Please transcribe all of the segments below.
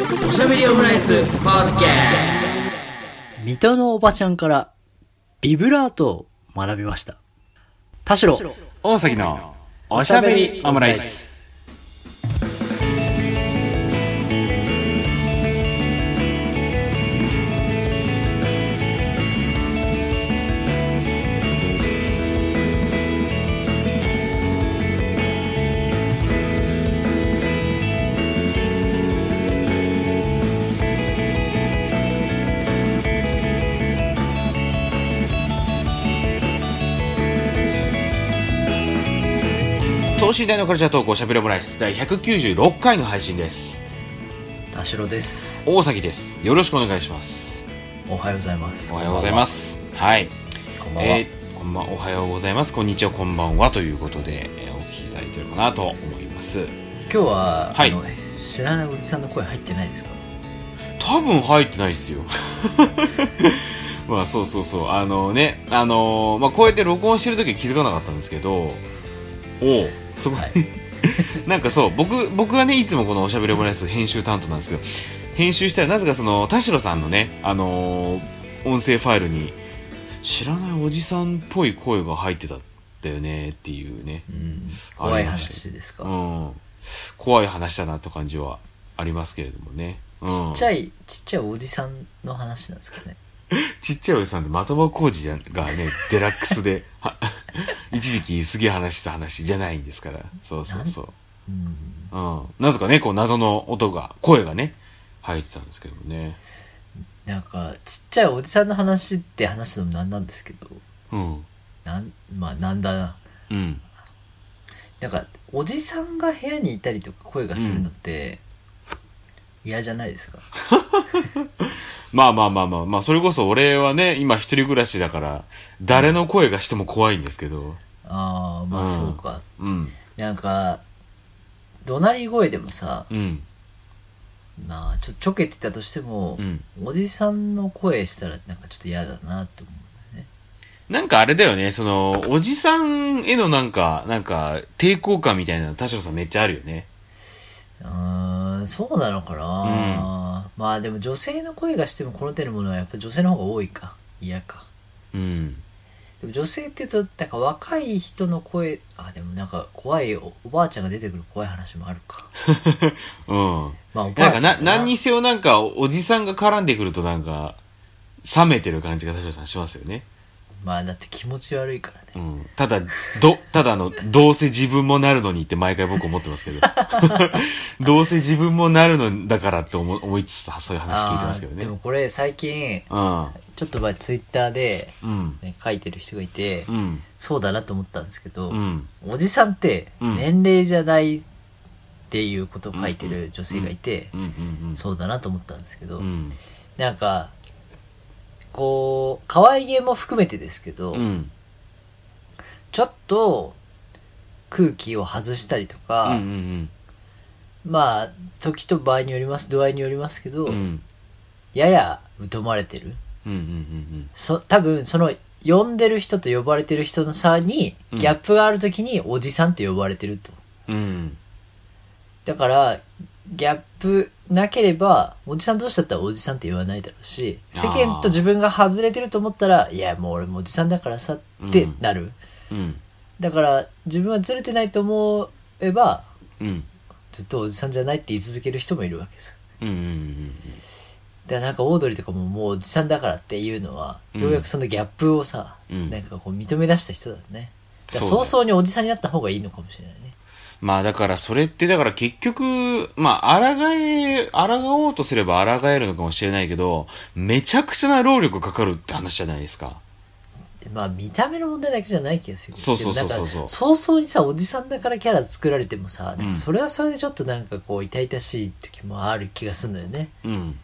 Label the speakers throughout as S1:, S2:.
S1: おしゃべりオムライスポッケー
S2: 水戸のおばちゃんからビブラートを学びました。田代、
S3: 大崎のおしゃべりオムライス。等身大のカルチャートークおしゃべりオムライス第196回の配信です。
S2: 田代です。
S3: 大崎です。よろしくお願いします。
S2: おはようございます。
S3: おはようございま。す。はい。
S2: こんばんは。
S3: えーこんばんおはようございます。こんにちは、こんばんは。ということで、えーお聞きいただいてるかなと思います。
S2: 今日は、
S3: はい
S2: あの知らないおじさんの声入ってないですか？
S3: 多分入ってないっすよ。まあそうそうそう。あのね、あのーまあこうやって録音してる時は気づかなかったんですけど、おうそこ、
S2: はい
S3: なんかそう、僕、僕はね、いつもこのおしゃべりオムライス編集担当なんですけど、編集したらなぜかその、田代さんのね、あのー音声ファイルに、知らないおじさんっぽい声が入ってたんだよねっていうね。
S2: うん。怖い話ですか、
S3: うん。怖い話だなって感じはありますけれどもね。うん、
S2: ちっちゃい、ちっちゃいおじさんの話なんですかね。
S3: ちっちゃいおじさんって的場浩二がね、デラックスで、は一時期すげえ話した話じゃないんですから。そうそうそう。
S2: うん。
S3: うん。なぜかね、こう謎の音が、声がね、入ってたんですけどもね。
S2: なんか、ちっちゃいおじさんの話って話すのもなんなんですけど、
S3: うん。
S2: なん、まあなんだな。
S3: うん。
S2: なんか、おじさんが部屋にいたりとか声がするのって、嫌じゃないですか。
S3: まあまあまあまあ、まあ、それこそ俺はね、今一人暮らしだから、誰の声がしても怖いんですけど。
S2: ああ、まあ
S3: うん
S2: そうか。
S3: うん。
S2: なんか、怒鳴り声でもさ、
S3: うん。
S2: まあ、ちょ、ちょけてたとしても、
S3: うん。
S2: おじさんの声したらなんかちょっと嫌だなって思うね。
S3: なんかあれだよね、その、おじさんへのなんか、なんか、抵抗感みたいなの、田代さんめっちゃあるよね。
S2: うーん、そうなのかな、まあでも女性の声がしてもこの手のものはやっぱ女性の方が多いか。嫌か。
S3: うん。
S2: でも女性って言うと、なんか若い人の声、あ、でもなんか怖いおおばあちゃんが出てくる怖い話もあるか。
S3: うん。
S2: まあおば
S3: なんかな、
S2: あちゃん
S3: 何にせよなんか、おじさんが絡んでくるとなんか、冷めてる感じが田代さんしますよね。
S2: まあだって気持ち悪いからね。
S3: うん。ただ、ど、ただあの、どうせ自分もなるのにって毎回僕思ってますけど。どうせ自分もなるのだからって思思いつつ、そういう話聞いてますけどね。
S2: あーでもこれ最近、
S3: うん。
S2: ちょっと前ツイッターで、
S3: うん。
S2: ね、書いてる人がいて、
S3: うん。
S2: そうだなと思ったんですけど、
S3: うん。
S2: おじさんって
S3: うん
S2: 年齢じゃないっていうことを書いてる女性がいて、
S3: うん。うん。
S2: そうだなと思ったんですけど、
S3: うん。
S2: なんか、こう、可愛げも含めてですけど、
S3: うん。
S2: ちょっと空気を外したりとか、
S3: うん。うん。
S2: まあ、時と場合によります、度合いによりますけど、
S3: うん。
S2: やや疎まれてる。
S3: うん。うん。
S2: そ、多分、その、呼んでる人と呼ばれてる人の差に、
S3: うん
S2: ギャップがあるときに、おじさんって呼ばれてると。
S3: うん。うん。
S2: だから、ギャップなければ、おじさん同士だったらおじさんって言わないだろうし、世間と自分が外れてると思ったら、いや、もう俺もおじさんだからさってなる。
S3: うん。
S2: だから、自分はずれてないと思えば、
S3: うん。
S2: ずっとおじさんじゃないって言い続ける人もいるわけさ。
S3: うん。うん。
S2: だからなんかオードリーとかももうおじさんだからっていうのは、
S3: うん
S2: ようやくそのギャップをさ、
S3: うん
S2: なんかこう認め出した人だね。だ早々におじさんになった方がいいのかもしれないね。
S3: まあだからそれってだから結局、まあ抗え、抗おうとすれば抗えるのかもしれないけど、めちゃくちゃな労力かかるって話じゃないですか。
S2: まあ見た目の問題だけじゃない気がする。
S3: そうそうそうそうそう
S2: 早々にさ、おじさんだからキャラ作られてもさ、それはそれでちょっとなんかこう痛々しい時もある気がするんだよね。
S3: うん。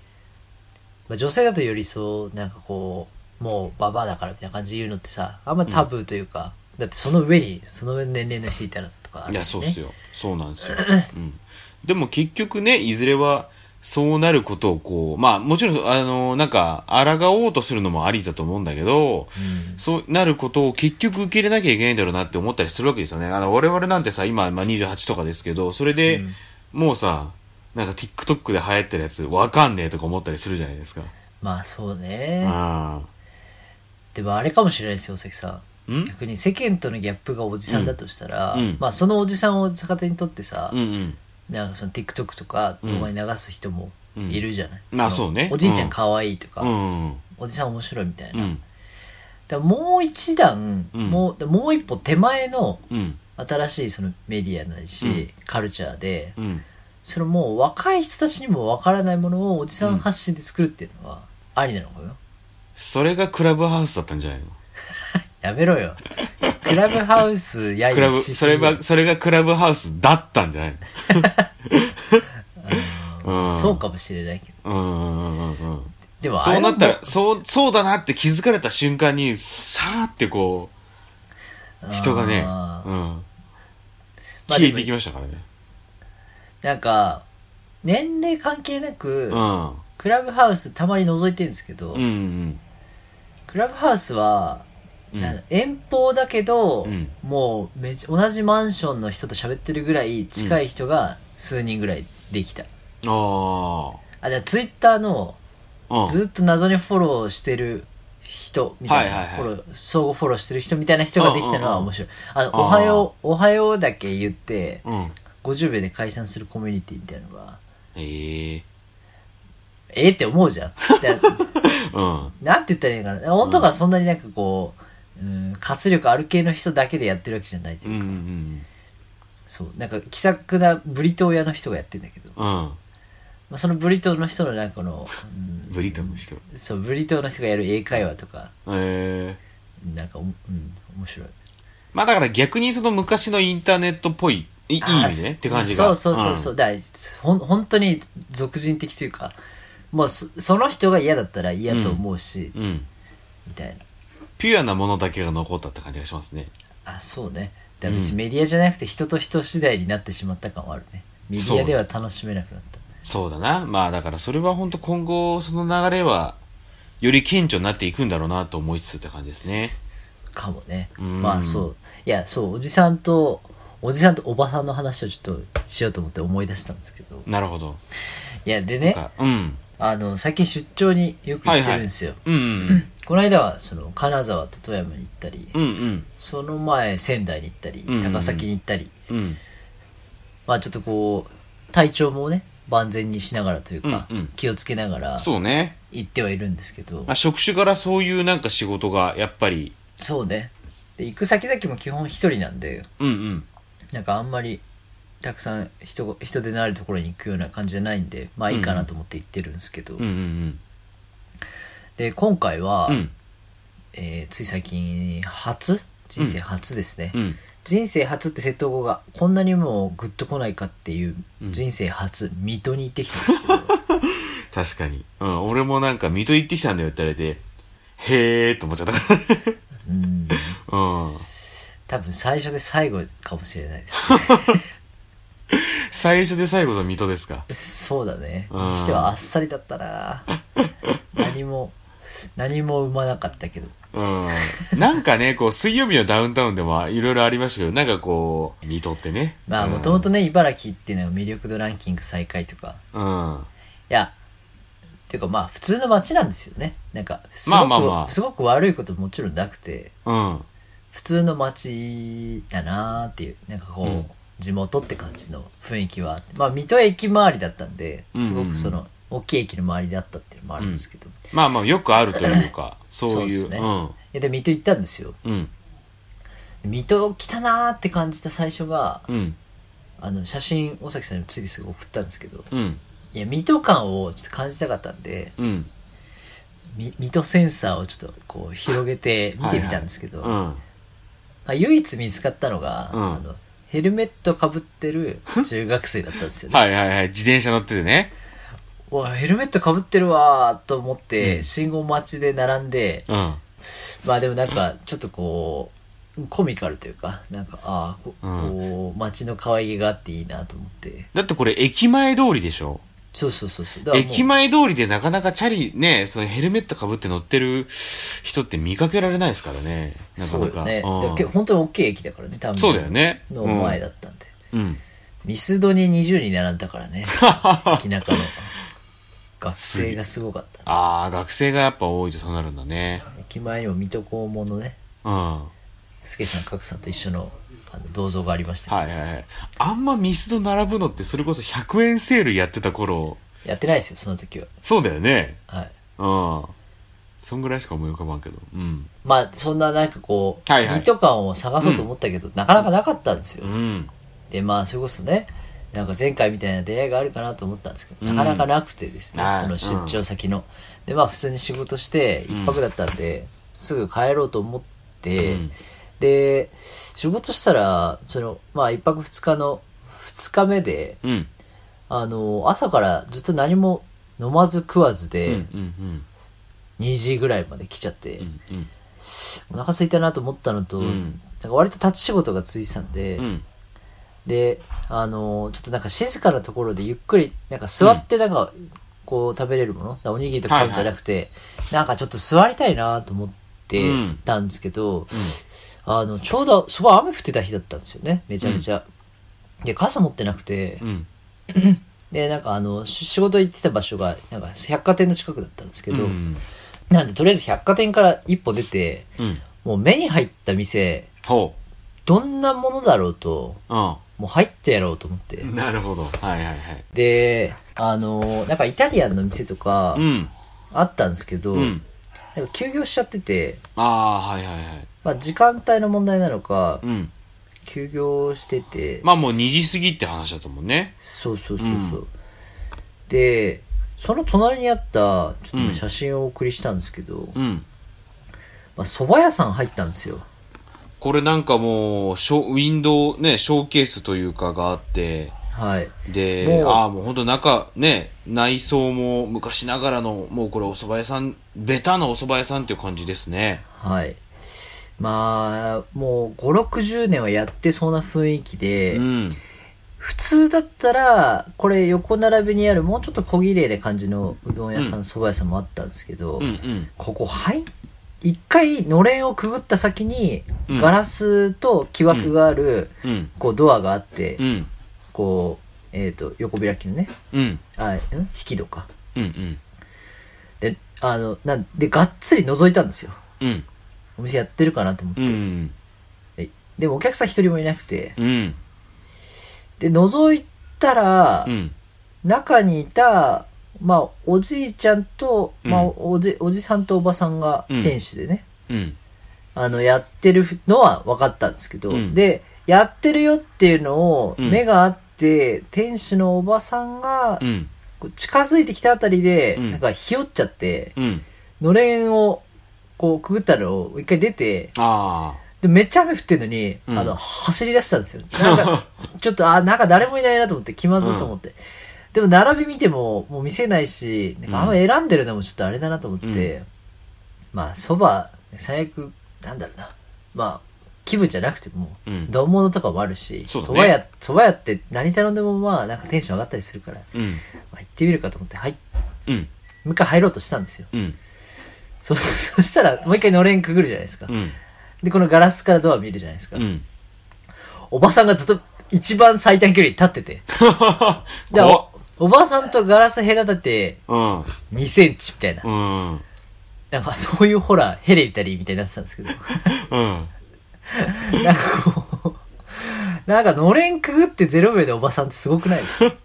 S2: まあ女性だとよりそう、なんかこう、もうババアだからみたいな感じで言うのってさ、あんまタブーというか、だってその上に、その上の年齢の人いたらとかある。
S3: いや、そうっすよ。そうなんですよ。うん。でも結局ね、いずれは、そうなることをこう、まあもちろん、あの、なんか、抗おうとするのもありだと思うんだけど、
S2: うん
S3: そうなることを結局受け入れなきゃいけないんだろうなって思ったりするわけですよね。あの、我々なんてさ、今、まあ、28とかですけど、それで、
S2: うん
S3: もうさ、なんか TikTok で流行ってるやつわかんねえとか思ったりするじゃないですか。
S2: まあそうね。
S3: あ
S2: でもあれかもしれないですよ、大崎さん。逆に世間とのギャップがおじさんだとしたら、
S3: うんうん
S2: まあそのおじさんを逆手にとってさ、
S3: うんうん。
S2: なんかその TikTok とか動画に流す人もいるじゃない？
S3: うんまあ
S2: の
S3: そうね
S2: おじいちゃ
S3: うん
S2: ん可愛いとか、
S3: うんうん。
S2: おじさん面白いみたいな。
S3: うん。
S2: だからもう一段、
S3: うん
S2: もう、もう一歩手前の
S3: うん。
S2: 新しいそのメディアないし、
S3: うん
S2: カルチャーで、
S3: うん。
S2: そのもう若い人たちにもわからないものをおじさん発信で作るっていうのはありなのかよ。
S3: それがクラブハウスだったんじゃないの？
S2: やめろよ。クラブハウスや
S3: クラブ、それが、それがクラブハウスだったんじゃない
S2: うん
S3: うん
S2: そうかもしれないけど。
S3: のうんうんうんうんうん。
S2: でも
S3: そうなったら、そう、そうだなって気づかれた瞬間に、さーってこう、人がね、うん。消えていきましたからね。
S2: なんか、年齢関係なく、
S3: うん。
S2: クラブハウスたまに覗いてるんですけど、
S3: うんうん
S2: クラブハウスは、遠方だけど、
S3: うん
S2: もうめち同じマンションの人と喋ってるぐらい近い人が数人ぐらいできた。
S3: あ
S2: あ、じゃあツイッターの
S3: あ。うん。
S2: ずっと謎にフォローしてる人みたいな、
S3: はいはいはい
S2: フォロー相互フォローしてる人みたいな人ができたのは面白い。あの、
S3: あー
S2: おはよう、おはようだけ言って、
S3: うん。
S2: 50秒で解散するコミュニティみたいなのが、
S3: ええ
S2: ええって思うじゃん。で
S3: うん。
S2: なんて言ったらいいのかな。音がそんなになんかこう、うん、活力ある系の人だけでやってるわけじゃないというか、
S3: ん
S2: そう、なんか気さくなブリトー屋の人がやってんだけど、
S3: うん。うん。
S2: まあ、そのブリトーの人のなんかこの、うん
S3: ブリトンの人。
S2: そう、ブリトーの人がやる英会話とか、
S3: ええ
S2: なんかお、うん、面白い。
S3: まあだから逆にその昔のインターネットっぽい、いいい意
S2: あ
S3: 味でねって感じが。
S2: そうそうそうそう、
S3: ん
S2: だからほん本当に俗人的というかもうそその人が嫌だったら嫌と思うし、
S3: うん。
S2: みたいな
S3: ピュアなものだけが残ったって感じがしますね。
S2: あそうね。だから別にメディアじゃなくて人と人次第になってしまった感はあるね。メディアでは楽しめなくなった。
S3: そうだな。まあだからそれは本当今後その流れはより顕著になっていくんだろうなと思いつつって感じですね。
S2: かもね。
S3: うん。
S2: まあそう。いやそうおじさんとおじさんとおばさんの話をちょっとしようと思って思い出したんですけど。
S3: なるほど。
S2: いやでね。
S3: なんかうん。
S2: あの最近出張によく行ってるんですよ、
S3: うんうん
S2: この間はその金沢と富山に行ったり、
S3: うん。うんうん。
S2: その前仙台に行ったり
S3: うんうんうん
S2: 高崎に行ったり、
S3: うん。
S2: まあちょっとこう体調もね万全にしながらというか、
S3: うんうん
S2: 気をつけながら
S3: そうね。
S2: 行ってはいるんですけど
S3: まあ職種からそういうなんか仕事がやっぱり、
S2: そうねで行く先々も基本一人なんで
S3: うんうん。
S2: なんかあんまりたくさん人が人手のあるところに行くような感じじゃないんでまあいいかなと思って行ってるんですけど、
S3: うんうん
S2: で今回は、
S3: うん。うん。
S2: えーつい最近初？人生初ですね、
S3: うん。
S2: 人生初って窃盗語がこんなにもグッとこないかっていう
S3: うん
S2: 人生初、水戸に行ってきたんですけど
S3: 確かに。うん。俺もなんか水戸行ってきたんだよって言われて、へーって思っちゃったから。
S2: うん
S3: うん。
S2: 多分最初で最後かもしれないです
S3: 最初で最後の水戸ですか？
S2: そうだね
S3: うん
S2: にしてはあっさりだったな何も何も生まなかったけど
S3: うん。なんかね、こう、水曜日のダウンタウンでもいろいろありましたけど、なんかこう、水戸ってね。
S2: まあもともとね茨城っていうのは魅力度ランキング最下位とか
S3: うん。うん。
S2: いやっていうかまあ普通の街なんですよねなんかすごく,、
S3: まあまあまあ
S2: すごく悪いこともちろんなくて
S3: うん。
S2: 普通の街だなーっていうなんかこう、
S3: うん
S2: 地元って感じの雰囲気はあってまあ水戸駅周りだったんですごくその大きい駅の周りだったっていうのもあるんですけど、い
S3: まあまあ、よくあるというか、そういう。
S2: そうっすねやで水戸行ったんですよ
S3: うん。うん。
S2: 水戸来たなーって感じた最初が
S3: うん。
S2: あの写真大崎さんについてすぐ送ったんですけど
S3: うん。
S2: いや水戸感をちょっと感じたかったんで
S3: うん。
S2: み水戸センサーをちょっとこう広げて見てみたんですけど、
S3: うん。
S2: まあ、唯一見つかったのが、
S3: うん
S2: あのヘルメットかぶってる中学生だったんですよね。
S3: はいはいはい。自転車乗っててね。
S2: うわヘルメットかぶってるわーと思って、
S3: うん
S2: 信号待ちで並んで、
S3: うん。
S2: まあでもなんかちょっとこうコミカルというかなんかああこ
S3: うん
S2: こう街の可愛げがあっていいなと思って
S3: だってこれ駅前通りでしょ？
S2: そうそうそうそうだからもう
S3: 駅前通りでなかなかチャリね、そのヘルメットかぶって乗ってる人って見かけられないですからね。なか。
S2: そうよね、
S3: うん
S2: でけ本当に大きい駅だからね多分
S3: そうだよね
S2: の前だったんで、
S3: うん。
S2: ミスドに20人並んだからね。駅中の。学生がすごかった。
S3: ああ、学生がやっぱ多いとそうなるんだね。
S2: 駅前にも水戸黄門のね、
S3: うん。は
S2: スケさん、角さんと一緒のあの銅像がありましたけど、
S3: いはいはい。あんまミスド並ぶのってそれこそ100円セールやってた頃、
S2: やってないですよ、その時は。
S3: そうだよね。
S2: はい。
S3: うん。そんぐらいしか思い浮かばんけど。うん。
S2: まあ、そんななんかこう、
S3: はいはい
S2: 水戸感を探そうと思ったけど、なかなかなかったんですよ。
S3: うん。
S2: で、まあ、それこそね、なんか前回みたいな出会いがあるかなと思ったんですけど、
S3: うん
S2: なかなかなくてですね、
S3: はい
S2: その出張先の。で、まあ、普通に仕事して、
S3: うん
S2: 一泊だったんで、すぐ帰ろうと思って、
S3: うん
S2: で、仕事したら、その、まあ、一泊二日の、二日目で、
S3: うん。
S2: あの、朝からずっと何も飲まず食わずで、
S3: ん。
S2: 2時ぐらいまで来ちゃって。お腹空いたなと思ったのと、
S3: うん
S2: なんか割と立ち仕事がついてたんで、
S3: うん。
S2: で、あのーちょっとなんか静かなところでゆっくり、なんか座ってなんか、こう食べれるもの、おにぎりとか買うんじゃなくて、なんかちょっと座りたいなと思って
S3: うん
S2: たんですけど、あの、ちょうどそば雨降ってた日だったんですよね、めちゃめちゃ。で、傘持ってなくて、
S3: うん。
S2: で、なんかあの、し仕事行ってた場所が、なんか百貨店の近くだったんですけど、
S3: うん。
S2: なんでとりあえず百貨店から一歩出て、
S3: うん。
S2: もう目に入った店、
S3: ほ
S2: どんなものだろうと、
S3: う。
S2: もう入ってやろうと思って。
S3: うん。なるほど。はいはいはい。
S2: で、あのーなんかイタリアンの店とか
S3: うん。
S2: あったんですけど、
S3: うん。
S2: なんか休業しちゃってて、
S3: ああ、はいはいはい。
S2: まあ時間帯の問題なのか、
S3: うん。
S2: 休業してて、
S3: まあもう2時過ぎって話だったもんね。
S2: そうそうそうそう。で、その隣にあった、ちょっと写真をお送りしたんですけど、
S3: うん。
S2: まあ蕎麦屋さん入ったんですよ。
S3: これなんかもう、ショウィンドウね、ショーケースというかがあって、
S2: はい。
S3: で、ああ、もうほんと中、ね、内装も昔ながらの、もうこれお蕎麦屋さん、ベタなお蕎麦屋さんっていう感じですね。
S2: はい。まあ、もう5、60年はやってそうな雰囲気で、
S3: うん。
S2: 普通だったら、これ横並びにあるもうちょっと小綺麗な感じのうどん屋さん、
S3: うん
S2: 蕎麦屋さんもあったんですけど、
S3: うんうん。
S2: ここ入っ一回のれんをくぐった先に、
S3: うん
S2: ガラスと木枠がある、
S3: うん。
S2: こうドアがあって、
S3: うん。
S2: こう、えっ、と、横開きのね、
S3: うん。
S2: あ、ん？引き戸か。
S3: うんうん。
S2: で、あの、なんで、がっつり覗いたんですよ。
S3: うん。
S2: お店やってるかなと思って。
S3: うん。
S2: ででもお客さん一人もいなくて、
S3: うん。
S2: で、覗いたら、
S3: うん。
S2: 中にいた、まあ、おじいちゃんと、まあ、
S3: うん
S2: おじ、おじさんとおばさんが
S3: うん
S2: 店主でね、
S3: うん。
S2: あの、やってるのは分かったんですけど、
S3: うん
S2: で、やってるよっていうのを、
S3: うん
S2: 目があって、店主のおばさんが
S3: う、ん。
S2: こう近づいてきたあたりで、
S3: うん
S2: なんかひよっちゃって、
S3: うん。
S2: のれんを、こう、くぐったのを一回出て、
S3: あ
S2: で、めっちゃ雨降ってるのに、
S3: うん
S2: あの、走り出したんですよ。なんか、ちょっと、あ、なんか誰もいないなと思って、気まずいと思って。でも、並び見ても、もう見せないし、なんかあんま選んでるのもちょっとあれだなと思って、
S3: うん
S2: まあ、そば、最悪、なんだろうな。まあ、気分じゃなくても、
S3: うん
S2: 丼物とかもあるし、
S3: そうだね
S2: 蕎麦屋、蕎麦屋って何頼んでもまあ、なんかテンション上がったりするから、
S3: あ。うん。
S2: まあ、行ってみるかと思って、はい、
S3: うん。
S2: もう一回入ろうとしたんですよ。
S3: うん。
S2: そ、そしたら、もう一回のれんくぐるじゃないですか。
S3: うん。
S2: で、このガラスからドア見るじゃないですか。
S3: うん。
S2: おばさんがずっと一番最短距離に立ってて。でおおばさんとガラス隔てて
S3: うん。
S2: 2センチみたいな。
S3: うん。
S2: なんかそういうホラー、ヘレイタリーみたいになってたんですけど。
S3: うん。
S2: なんかこう、なんかのれんくぐって0秒でおばさんってすごくないですか？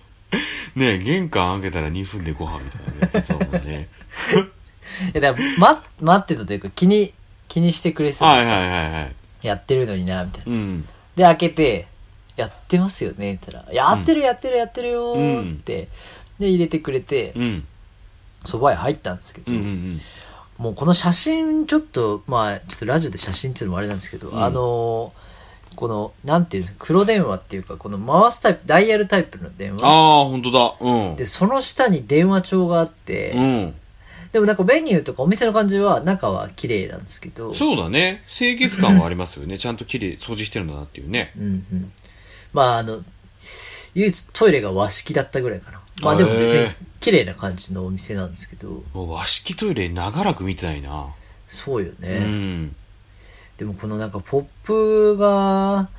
S3: ねえ、玄関開けたら2分でご飯みたいなね。やつだもんね。
S2: いや、だから、ま、待ってたというか気に、気にしてくれてた。
S3: はいはいはいはい。
S2: やってるのにな、みたいな。
S3: うん。
S2: で、開けて、やってますよねって言ったら、やってるやってるやってるよーって、で、入れてくれて、
S3: うん。
S2: 蕎麦屋入ったんですけど、もうこの写真、ちょっと、まあ、ちょっとラジオで写真っていうのもあれなんですけど、
S3: うん
S2: あのーこの、なんていうんですか、黒電話っていうか、この回すタイプ、ダイヤルタイプの電
S3: あ
S2: 話。
S3: あ、本当だ。うん。
S2: で、その下に電話帳があって、
S3: うん。
S2: でもなんかメニューとかお店の感じは中は綺麗なんですけど、
S3: そうだね。清潔感はありますよね。ちゃんと綺麗、掃除してるんだなっていうね。
S2: うんうん。まああの、唯一トイレが和式だったぐらいかな。まあでも別に綺麗な感じのお店なんですけど、
S3: もう和式トイレ長らく見てないな。
S2: そうよね。
S3: うん。
S2: でもこのなんかポップが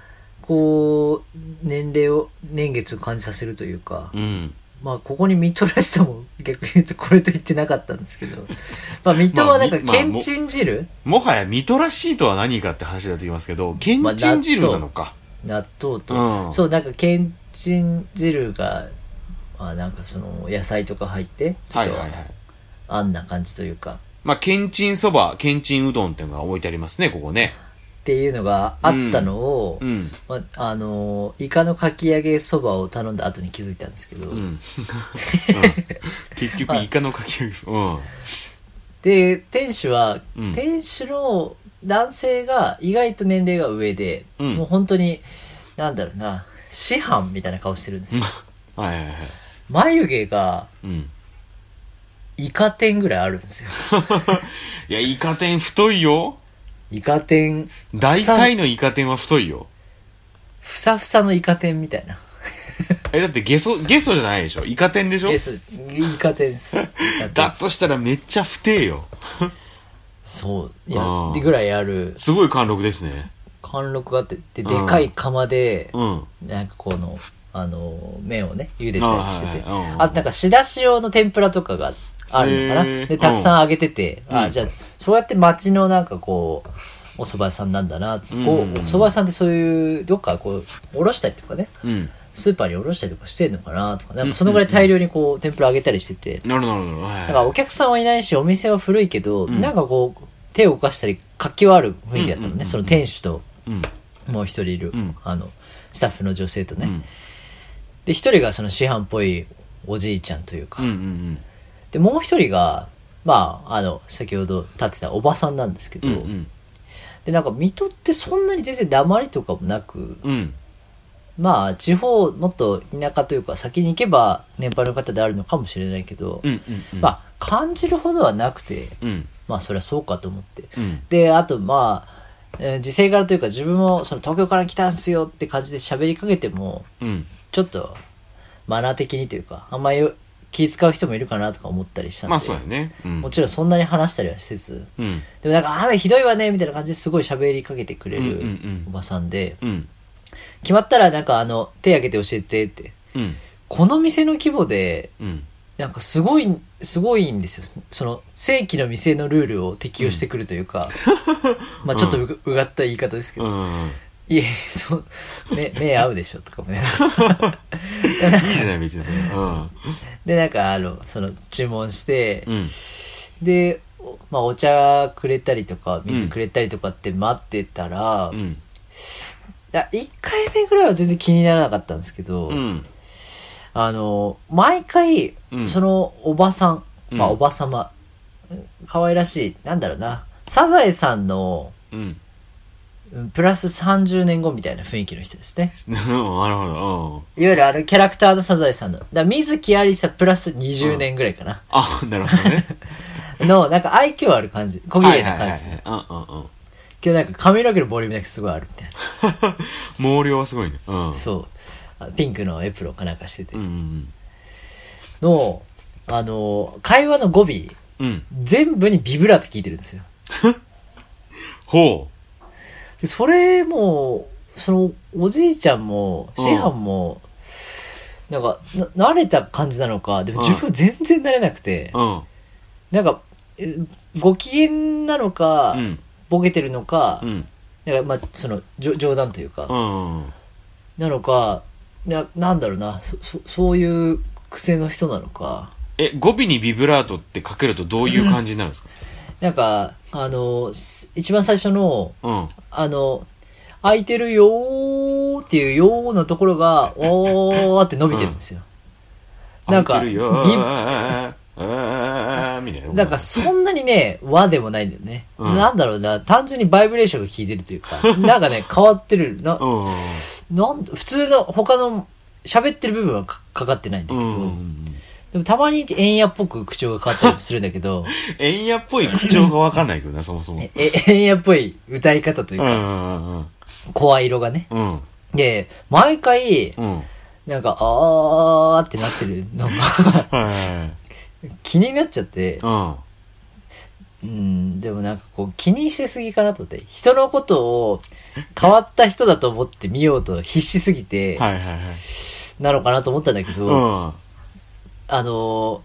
S2: こう、年齢を、年月を感じさせるというか、
S3: うん。
S2: まあ、ここに水戸らしさも逆に言うとこれと言ってなかったんですけど、まあ、水戸はなんか、けんちん汁、
S3: もはやミトらしいとは何かって話になってきますけど、けんちん汁なのか。
S2: 納豆と、
S3: うん
S2: そう、なんか、けんちん汁が、まあ、なんかその、野菜とか入って、ちょっと
S3: はいはいはい。
S2: あんな感じというか、
S3: まあ、けんちんそば、けんちんうどんっていうのが置いてありますね、ここね。
S2: っていうのがあったのを、
S3: うん。
S2: まあ、あのイカのかき揚げそばを頼んだ後に気づいたんですけど、
S3: うん。うん 結局、イカのかき揚げそうん。
S2: で店主は、
S3: うん
S2: 店主の男性が意外と年齢が上で、
S3: うん
S2: もう本当になんだろうな師範みたいな顔してるんですよ
S3: はいはいはい。
S2: 眉毛が
S3: うん。
S2: イカ天ぐらいあるんですよ
S3: いや、イカ天太いよ。
S2: イカ天
S3: 大体のイカ天は太いよ。
S2: ふさふさのイカ天みたいな
S3: え、だってゲソ、ゲソじゃないでしょ？イカ天でしょ？
S2: ですイカ天です イカ天
S3: だとしたらめっちゃ太えよ。
S2: そういや
S3: うん
S2: でぐらいある。
S3: すごい貫禄ですね。
S2: 貫禄があってで
S3: うん。
S2: でかい釜で、
S3: うん。
S2: なんかこの、あの、麺をね、茹でたりしてて。
S3: あはいはい。うん
S2: あとなんか仕出し用の天ぷらとかがあるのか
S3: へー。
S2: なで、たくさん揚げてて、あ、
S3: うん。
S2: じゃあ、そうやって町のなんかこう、お蕎麦屋さんなんだな、こう、
S3: うん
S2: お蕎麦屋さんってそういう、どっかこう、おろしたりとかね、
S3: うん。
S2: スーパーにおろしたりとかしてんのかなとか、なんかそのぐらい大量にこう、天ぷら揚げたりしてて、
S3: なるほどなるほど。はい。
S2: なんかお客さんはいないし、お店は古いけど、
S3: ん。
S2: なんかこう、手を動かしたり、活気はある雰囲気だったのね、
S3: うんうんうん。うん
S2: その店主と、
S3: うん。
S2: もう一人いる、
S3: うん。
S2: あの、スタッフの女性とね、
S3: うん。
S2: で、一人がその師範っぽいおじいちゃんというか、
S3: うんうん
S2: で、もう一人が、まあ、あの、先ほど立ってたおばさんなんですけど、
S3: うん。うん。
S2: で、なんか、水戸ってそんなに全然黙りとかもなく、
S3: うん。うん。
S2: まあ、地方、もっと田舎というか、先に行けば年配の方であるのかもしれないけど、
S3: うんうんうん。
S2: まあ、感じるほどはなくて、
S3: うん。
S2: まあ、それはそうかと思って。
S3: うん。
S2: で、あと、まあ、えー時勢柄というか、自分も、その、東京から来たんすよって感じで喋りかけても、
S3: うん。
S2: ちょっと、マナー的にというか、あんまり気使う人もいるかなとか思ったりしたんで。
S3: まあそうやね。うん。
S2: もちろんそんなに話したりはせず。
S3: うん。
S2: でもなんか、雨ひどいわね、みたいな感じですごい喋りかけてくれる
S3: ん
S2: おばさんで、
S3: うん。
S2: 決まったらなんかあの、手挙げて教えてって。
S3: うん。
S2: この店の規模で、
S3: うん。
S2: なんかすごい、すごいんですよ。その、正規の店のルールを適用してくるというか、まあちょっとう,、うがった言い方ですけど、
S3: うん。
S2: いえ、そう、目、目合うでしょとかもね。
S3: いいじゃない、別にそれ。うん。
S2: で、なんかあの、その、注文して、
S3: うん。
S2: で、おまあお茶くれたりとか、水くれたりとかって待ってたら、い
S3: うん。
S2: や1回目ぐらいは全然気にならなかったんですけど、
S3: うん。
S2: あの、毎回
S3: う、ん
S2: そのおばさん、まあ
S3: うん
S2: おばさま、うん可愛らしい、なんだろうな、サザエさんの、
S3: うん。
S2: うんプラス30年後みたいな雰囲気の人ですね。
S3: なるほど。うん。
S2: いわゆるあのキャラクターのサザエさんの。だから水木有沙プラス20年ぐらいかな。
S3: あ、なるほどね。
S2: の、なんか愛嬌ある感じ。小綺麗な感じ。
S3: はいはいはいはい。うんうんうん。
S2: けどなんか髪の毛のボリュームだけすごいあるみたいな。
S3: 毛量はすごいね。うん。
S2: そう。あピンクのエプロンかなんかしてて
S3: うん。うん
S2: の、あの、会話の語尾、
S3: うん。うん。
S2: 全部にビブラート聞いてるんですよ。
S3: ほ
S2: でそれも、その、おじいちゃんも、
S3: うん
S2: 師範も、なんか、な、慣れた感じなのか、でも
S3: うん
S2: 自分全然慣れなくて
S3: う。、うん。
S2: なんか、えご機嫌なのか、
S3: うん。
S2: ボケてるのか、
S3: うん。
S2: なんか、まあ、その、じょ冗談というか、
S3: うん。
S2: なのか、な、なんだろうな、そ、そそういう癖の人なのか、
S3: え、語尾にビブラートってかけるとどういう感じになるんですか？
S2: なんか、あの、す一番最初の、
S3: うん。
S2: あの、空いてるよーっていうよーのところが、おーって伸びてるんですよ。なんか、ビ
S3: 開いてるよーあーみたいな。
S2: なんかそんなにね、和でもないんだよね。
S3: うん
S2: なんだろうな、単純にバイブレーションが効いてるというか、なんかね、変わってる。な、
S3: うん。
S2: なん普通の他の喋ってる部分はかかかってないんだけど、
S3: うん。
S2: でもたまに円やっぽく口調が変わったりもするんだけど、
S3: 円やっぽい口調がわかんないけどな、そもそも。
S2: え円やっぽい歌い方というか、
S3: うんうんうん
S2: 声色がね。
S3: うん。うん。
S2: で、毎回、
S3: うん。
S2: なんか、あーってなってるのが
S3: はい。
S2: 気になっちゃって、
S3: うん。
S2: うん、でもなんかこう気にしすぎかなと思って、人のことを変わった人だと思って見ようと必死すぎて、
S3: はいはいはい。
S2: なのかなと思ったんだけど、
S3: うん。
S2: あの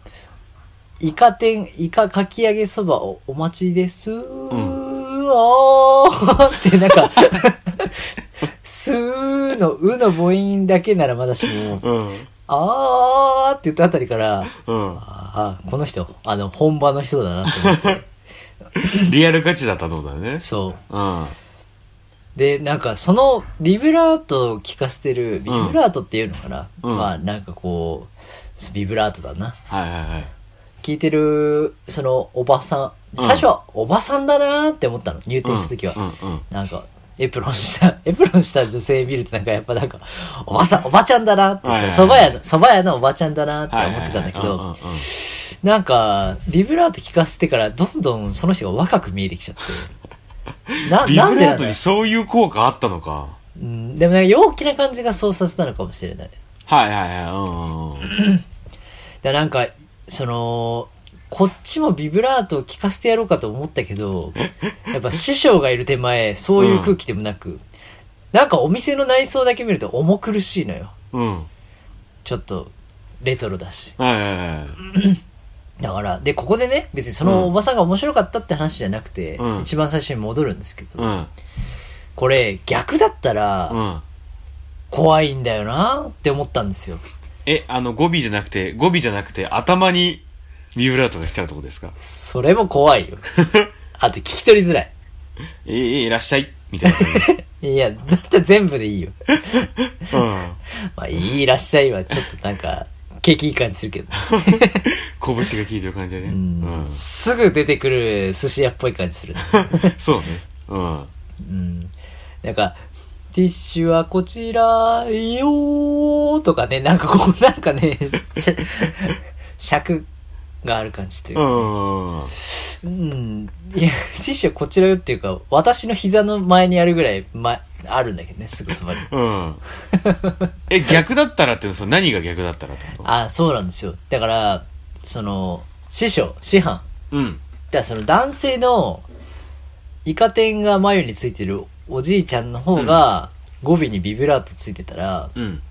S2: ー、イカ天、イカかき揚げそばおお待ちです。おーってなんか、すーの、うの母音だけならまだしも、
S3: うん。
S2: あーって言ったあたりから、
S3: うん。
S2: ああ、この人、あの、本場の人だなと思って。
S3: リアルガチだったってことだよね。
S2: そう。
S3: うん。
S2: で、なんか、その、ビブラートを聞かせてる、ビブラートっていうのかな、
S3: うん
S2: まあ、なんかこう、ビブラートだな。
S3: はいはいはい。
S2: 聞いてる、その、おばさん、最初は、おばさんだなーって思ったの、入店した時は。
S3: うんうん。
S2: なんか、エプロンした、エプロンした女性見るとなんかやっぱなんか、おばさん、おばちゃんだなって、
S3: はいはいはい
S2: そば屋の、そば屋のおばちゃんだなって
S3: はい
S2: 思ってたんだけど、なんか、ビブラート聞かせてからどんどんその人が若く見えてきちゃって。な、
S3: ビ
S2: なんでなんだろ
S3: ブラートにそういう効果あったのか。
S2: ううん、でもなんか陽気な感じがそうさせたのかもしれない。
S3: はいはいはい。うんうんうん。
S2: でなんか、その、こっちもビブラートを聞かせてやろうかと思ったけど、やっぱ師匠がいる手前、そういう空気でもなく、なんかお店の内装だけ見ると重苦しいのよ。
S3: うん。
S2: ちょっと、レトロだし。
S3: はいはいはい。
S2: だから、で、ここでね、別にそのおばさんが面白かったって話じゃなくて、
S3: うん
S2: 一番最初に戻るんですけど、
S3: うん。
S2: これ逆だったら
S3: うん。
S2: 怖いんだよなって思ったんですよ。
S3: え、あの、語尾じゃなくて、語尾じゃなくて、頭にビブラートが来たってことですか？
S2: それも怖いよ。あと聞き取りづらい。
S3: えー、えーいらっしゃいみたいな感じ。
S2: いや、だって全部でいいよ。
S3: うん。
S2: まあ、いいらっしゃいはちょっとなんか、景気いい感じするけど。
S3: 拳が効いてる感じでね。
S2: う
S3: うんん。
S2: すぐ出てくる寿司屋っぽい感じするね。
S3: そうね。うん。
S2: うん。なんか、ティッシュはこちらよーとかね、なんかこう、なんかね、しゃ尺がある感じというか。
S3: うん。
S2: うん。いや、ティッシュはこちらよっていうか、私の膝の前にあるぐらい、ま、あるんだけどね、すぐそばに。
S3: うん。え、逆だったらってその何が逆だったらってこと？
S2: あ、そうなんですよ。だから、その、師匠、師範。
S3: うん。
S2: だからその男性の、イカ天が眉についてるおじいちゃんの方が、語尾にビブラートついてたら、
S3: うん。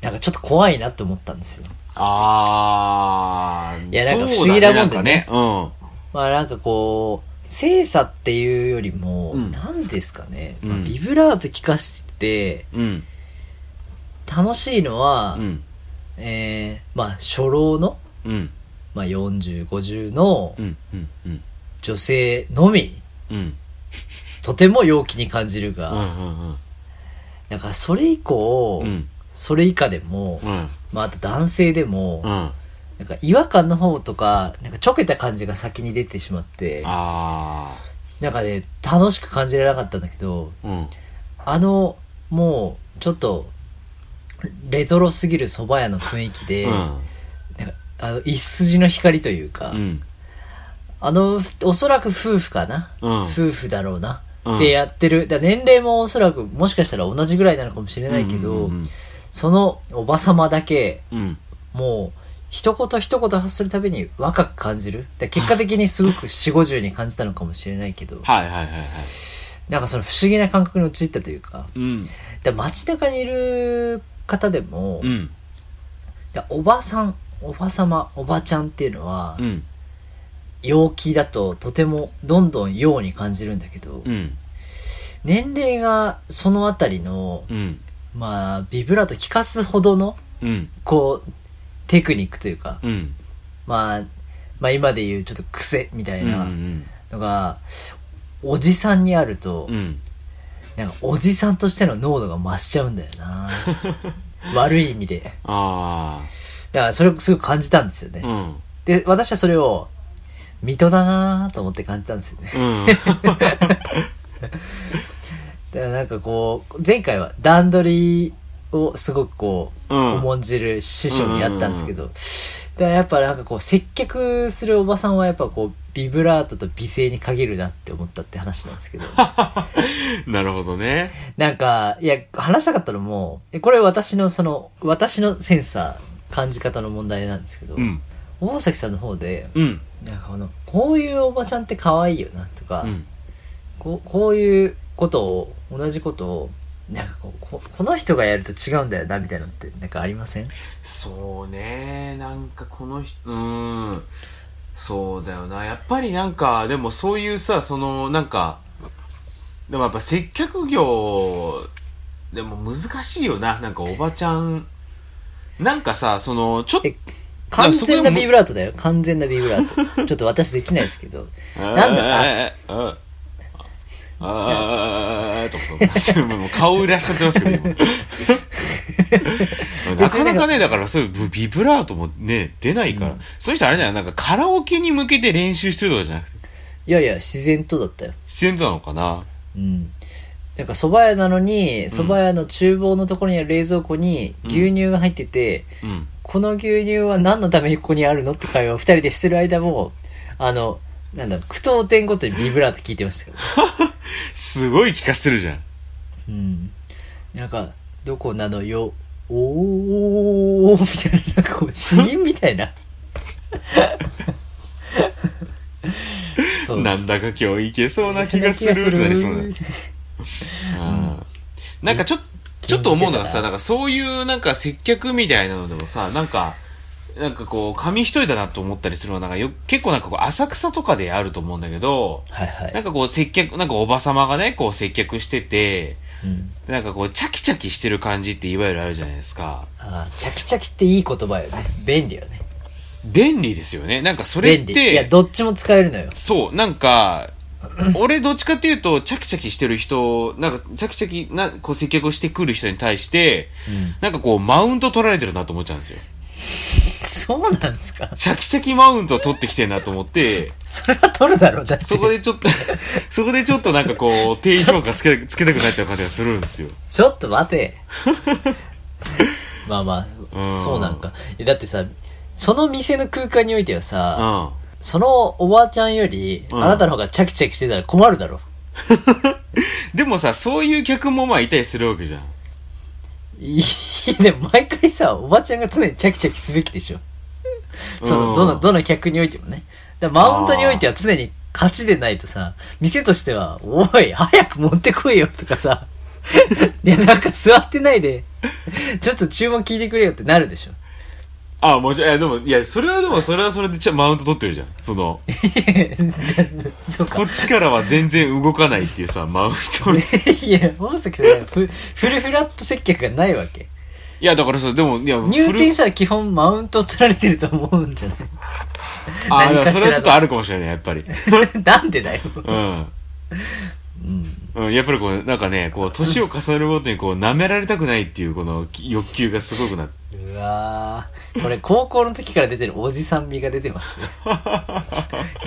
S2: なんかちょっと怖いなって思ったんですよ。
S3: あー。
S2: いやなんか不思議なもんでね
S3: なん。
S2: まあなんかこう、精査っていうよりも、
S3: うん
S2: 何ですかね、
S3: うん
S2: まあビブラート聞かせて。楽しいのは、
S3: うん。
S2: えー、まあ初老の、
S3: うん。
S2: まあ40、50の。女性のみ、
S3: うん。
S2: とても陽気に感じるが、
S3: うん。うん。
S2: だからそれ以降、
S3: うん。
S2: それ以下でも、
S3: うん。
S2: まああと男性でも、
S3: うん。
S2: なんか違和感の方とか、なんかちょけた感じが先に出てしまって、
S3: あ
S2: なんかね、楽しく感じられなかったんだけど、
S3: ー。うん。
S2: あの、もう、ちょっと、レトロすぎる蕎麦屋の雰囲気で、
S3: うん。
S2: なんかあの、一筋の光というか、
S3: うん。
S2: あの、おそらく夫婦かな、
S3: うん
S2: 夫婦だろうな。
S3: うん
S2: でやってる。だ年齢もおそらく、もしかしたら同じぐらいなのかもしれないけど、
S3: うん。
S2: そのおばさまだけ、
S3: うん。
S2: もう、一言一言発するたびに若く感じる。だから結果的にすごく 四五十に感じたのかもしれないけど、
S3: はいはいはいはい。
S2: なんかその不思議な感覚に陥ったというか、
S3: うん。
S2: だから街中にいる方でも、
S3: うん。
S2: だからおばさん、おばさま、おばちゃんっていうのは、
S3: うん。
S2: 陽気だととてもどんどん陽に感じるんだけど、
S3: うん。
S2: 年齢がそのあたりの、
S3: うん。
S2: まあ、ビブラート聞かすほどの、
S3: うん。
S2: こう、テクニックというか、
S3: うん。
S2: まあ、まあ今で言うちょっと癖みたい
S3: うん。う。
S2: なんのが、おじさんにあると、
S3: うん。
S2: なんかおじさんとしての濃度が増しちゃうんだよな 悪い意味で。
S3: あ
S2: だからそれをすごく感じたんですよね。
S3: あ。うん。
S2: で、私はそれを、水戸だなと思って感じたんですよね。
S3: うん。
S2: だからなんかこう、前回は段取りをすごくこう、
S3: うん
S2: 重んじる師匠にやったんですけど、だからやっぱなんかこう、接客するおばさんはやっぱこう、ビブラートと美声に限るなって思ったって話なんですけど。
S3: なるほどね。
S2: なんか、いや、話したかったのも、えこれ私のその、私のセンサー、感じ方の問題なんですけど、
S3: うん。
S2: 大崎さんの方で、
S3: うん。
S2: なんかこの、こういうおばちゃんって可愛いよな、とか、
S3: うん。
S2: こうこういうことを、同じことを、なんかこうこ、この人がやると違うんだよな、みたいなのって、なんかありません？
S3: そうね、なんかこの人、うーん。そうだよな。やっぱりなんか、でもそういうさ、その、なんか、でもやっぱ接客業、でも難しいよな。なんかおばちゃん、なんかさ、その、ちょっと
S2: え、完全なビブラートだよ。完全なビブラート。ちょっと私できないですけど。なんだ
S3: ああああああとか、もう顔いらっしゃってますけど、今 なかなかね、だからそういうビブラートもね、出ないから、そういう人あれじゃない？なんかカラオケに向けて練習してるとかじゃなくて、
S2: いやいや、自然とだったよ。
S3: 自然となのかな？
S2: うん。なんか蕎麦屋なのに、蕎麦屋の厨房のところにある冷蔵庫に牛乳が入ってて、
S3: うん。
S2: この牛乳は何のためにここにあるの？って会話を二人でしてる間も、あの、なんだろう、句読点ごとにビブラート聞いてましたけど。
S3: すごい聞かせてるじゃん。
S2: うん。なんか、どこなのよ、おー、みたいな、なんかこう、詩吟みたいな。
S3: なんだか今日いけそうな気がするってなりそうな。うんなんかちょちょっと思うのがさ、なんかそういうなんか接客みたいなのでもさ、なんか、なんかこう、紙一重だなと思ったりするのは、なんかよ、結構なんかこう、浅草とかであると思うんだけど、
S2: はいはい。
S3: なんかこう、接客、なんかおばさまがね、こう接客してて、
S2: うん。
S3: なんかこう、チャキチャキしてる感じっていわゆるあるじゃないですか。
S2: ああ、チャキチャキっていい言葉よね。便利よね。
S3: 便利ですよね。なんかそれっ
S2: 便利。いや、
S3: て、
S2: どっちも使えるのよ。
S3: そう、なんか、俺どっちかっていうと、チャキチャキしてる人、なんか、チャキチャキな、こう接客をしてくる人に対して、
S2: うん。
S3: なんかこう、マウント取られてるなと思っちゃうんですよ。
S2: そうなんですか？
S3: チャキチャキマウントを取ってきてるなと思って、
S2: それは取るだろう、だって。
S3: そこでちょっと、そこでちょっとなんかこう、低評価つけ、つけたくなっちゃう感じがするんですよ。
S2: ちょっと待て。まあまあ、
S3: うん
S2: そうなんか。えだってさ、その店の空間においては
S3: う
S2: さ、
S3: ん。
S2: そのおばあちゃんより、
S3: うん
S2: あなたの方がチャキチャキしてたら困るだろ。
S3: でもさ、そういう客もまあいたりするわけじゃん。
S2: いや、でも毎回さ、おばちゃんが常にチャキチャキすべきでしょ。その、どの、どの客においてもね。だからマウントにおいては常に勝ちでないとさ、店としては、おい、早く持ってこいよとかさ、いや、なんか座ってないで、ちょっと注文聞いてくれよってなるでしょ。
S3: あもちろん、いや、でも、いや、それはでも、それはそれでちゃマウント取ってるじゃん。その、
S2: じゃそうか
S3: こ。っちからは全然動かないっていうさ、マウント。い
S2: いや、大崎さん、フフルフラット接客がないわけ。
S3: や、だからさ、でも、いや、
S2: 入店したら基本マウントを取られてると思うんじゃない？
S3: あだからそれはちょっとあるかもしれない、やっぱり。
S2: なんでだよ。
S3: うん。
S2: うん。
S3: うん、やっぱりこう、なんかね、こう、年を重ねるごとにこう、舐められたくないっていう、この欲求がすごくなって。
S2: うわーこれ高校の時から出てるおじさん味が出てますね。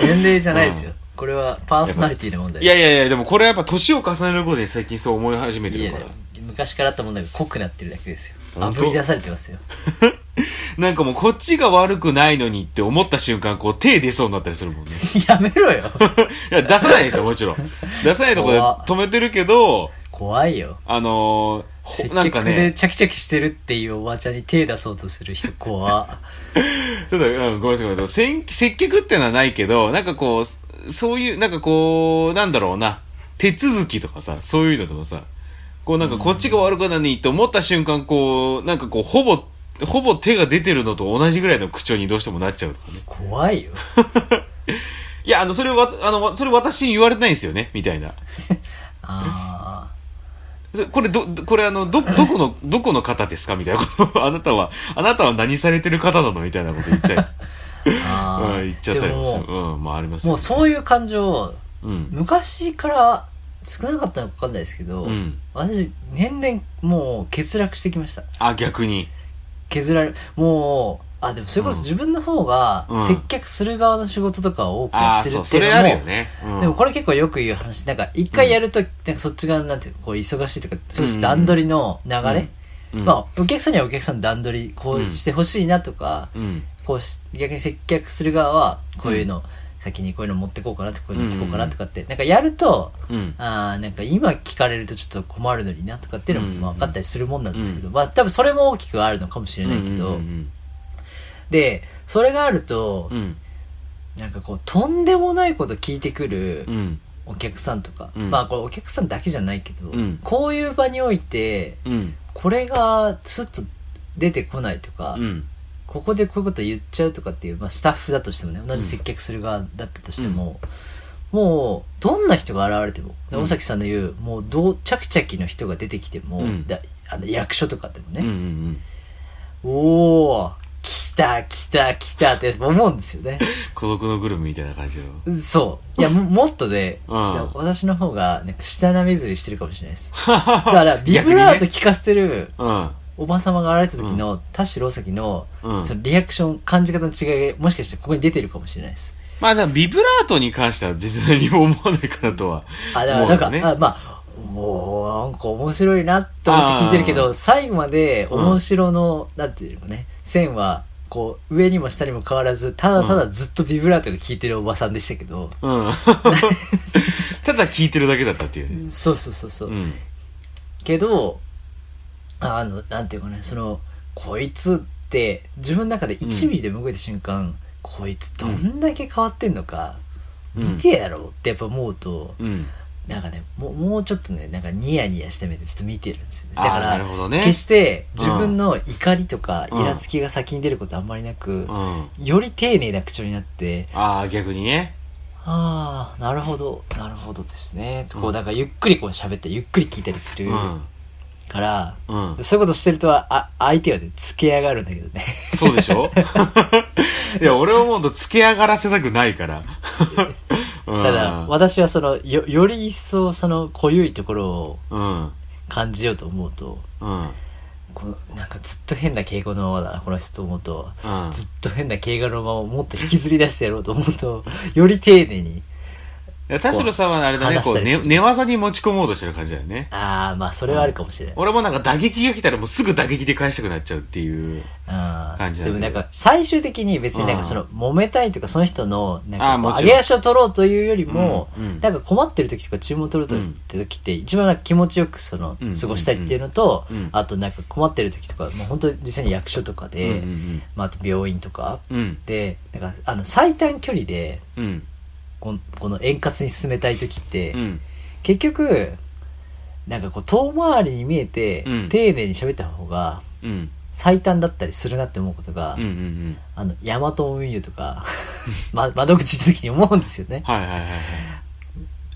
S2: 年齢じゃないですよ。これはパーソナリティの問題
S3: いやいやいや、でもこれはやっぱ年を重ねるごとに最近そう思い始めてるから。
S2: 昔からあった問題が濃くなってるだけですよ。
S3: 本当
S2: 炙り出されてますよ。
S3: なんかもうこっちが悪くないのにって思った瞬間、こう手出そうになったりするもんね。
S2: やめろよ。
S3: いや、出さないですよ、もちろん。出さないところで止めてるけど、
S2: 怖いよ。
S3: あのーなんかね、
S2: チャキチャキしてるっていうおばちゃんに手出そうとする人怖
S3: ちょっと、うん、ごめんなさい、ごめんなさい。接接客っていうのはないけど、なんかこう、そういう、なんかこう、なんだろうな、手続きとかさ、そういうのでもさ、こうなんかこっちが悪くないのにって思った瞬間、こう、なんかこう、ほぼ、ほぼ手が出てるのと同じぐらいの口調にどうしてもなっちゃうとかね。
S2: 怖いよ。
S3: いや、あの、それわ、あの、わそれ私に言われてないんですよね、みたいな。
S2: あ
S3: それこれど、どこれあの、ど、どこの、どこの方ですか？みたいなこと。あなたは、あなたは何されてる方なの？みたいなこと言ったり、
S2: ーあー。
S3: うん、言っちゃったりもする。うん、まあありますよ、
S2: もうそういう感情、
S3: うん。
S2: 昔から少なかったのかわかんないですけど、
S3: うん。
S2: 私、年々もう欠落してきました。
S3: あ、逆に。
S2: 削られる。もう、あ、でもそれこそ自分の方が
S3: うん
S2: 接客する側の仕事とかを多くやってる
S3: そう、
S2: っていうのも、
S3: それあるよね。うん、
S2: でもこれ結構よく言う話。なんか一回やると、なんかそっち側のなんていうのこう忙しいとか、そうして段取りの流れ、
S3: うん、
S2: まあ、お客さんにはお客さんの段取り、こうしてほしいなとか、
S3: うん。
S2: こうし、逆に接客する側は、こういうの、先にこういうの持ってこうかなとか、こういうの聞こうかなとかって、なんかやると、
S3: うん。
S2: ああ、なんか今聞かれるとちょっと困るのになとかっていうの
S3: うん
S2: も分かったりするもんなんですけど、
S3: うん
S2: まあ多分それも大きくあるのかもしれないけど、
S3: うんうん
S2: で、それがあると、
S3: うん。
S2: なんかこう、とんでもないこと聞いてくる
S3: うん。
S2: お客さんとか、
S3: うん
S2: まあこれお客さんだけじゃないけど、
S3: うん
S2: こういう場において、
S3: うん。
S2: これがスッと出てこないとか、
S3: うん。
S2: ここでこういうこと言っちゃうとかっていう、まあ、スタッフだとしてもね同じ接客する側だったとしても、もうどんな人が現れてもで
S3: うん。
S2: 尾崎さんの言うもうどうチャキチャキの人が出てきても、
S3: うん。
S2: だあの役所とかでも
S3: うん。うん
S2: ね、おお来た来た来たって思うんですよね。
S3: 孤独のグルメみたいな感じの。
S2: そう。いやももっとね、
S3: うん。
S2: いや私の方がなんか下なめずりしてるかもしれないです。だからビブラート聞かせてる
S3: うん。
S2: おばさまが現れた時の田代崎の
S3: うん
S2: そのリアクション感じ方の違いがもしかしてここに出てるかもしれないです
S3: まあ、だからビブラートに関しては別に何も思わないかなとは。
S2: あだからなんか、
S3: 思うよね
S2: あまあもうなんか面白いなと思って聞いてるけ
S3: あ
S2: ど最後まで面白の、なんていうのね線はこう上にも下にも変わらずただただずっとビブラートが効いてるおばさんでしたけど、
S3: うん。ただ聞いてるだけだったっていうね。
S2: そうそうそうそう、
S3: うん。
S2: けどあのなんていうかねそのこいつって自分の中で1ミリでも動いた瞬間、こいつどんだけ変わってんのか、
S3: うん
S2: 見てやろうってやっぱ思うと、
S3: うん。
S2: なんかねもうもうちょっとねなんかニヤニヤした目でずっと見てるんですよねだから
S3: なるほどね
S2: 決して自分の怒りとか
S3: うん
S2: イラつきが先に出ることあんまりなく、
S3: うん。
S2: より丁寧な口調になって
S3: ああ、逆にね。
S2: ああなるほどなるほどですね、こ
S3: う
S2: うんなんかゆっくりこう喋ったりゆっくり聞いたりする
S3: うん。
S2: から、
S3: うん。
S2: そういうことしてるとあ相手はねつけ上がるんだけどね
S3: そうでしょ？いや、俺はもうつけ上がらせたくないから。うん
S2: ただ私はそのよより一層その濃ゆいところを
S3: うん。
S2: 感じようと思うと
S3: うん。
S2: このなんかずっと変な敬語のままだなこの人と思うと、
S3: うん
S2: ずっと変な敬語のままもっと引きずり出してやろうと思うとより丁寧に
S3: 田代さんはあれだね、こう、寝技に持ち込もうとしてる感じだよね。
S2: ああまあそれはあるかもしれない、
S3: 俺もなんか打撃が来たらもうすぐ打撃で返したくなっちゃうっていう。
S2: あ
S3: 感じだけど
S2: でもなんか最終的に別になんかその揉めたいとかその人のなんか上げ足を取ろうというよりも、
S3: うんうん
S2: なんか困ってる時とか注文取るとって時って一番なんか気持ちよくその
S3: うん
S2: 過ごしたいっていうのと、
S3: うん
S2: あとなんか困ってる時とかもう本当に実際に役所とかで、
S3: うんうん
S2: まあ、あと病院とか
S3: うん。うん。
S2: でなんかあの最短距離で
S3: うん。
S2: この円滑に進めたい時って、
S3: うん。
S2: 結局なんかこう遠回りに見えて、
S3: うん
S2: 丁寧に喋った方が
S3: うん。
S2: 最短だったりするなって思うことが、
S3: うんうんうん。
S2: あの、ヤマト運輸とか、ま、窓口行った時に思うんですよね。
S3: はいはいはいはい。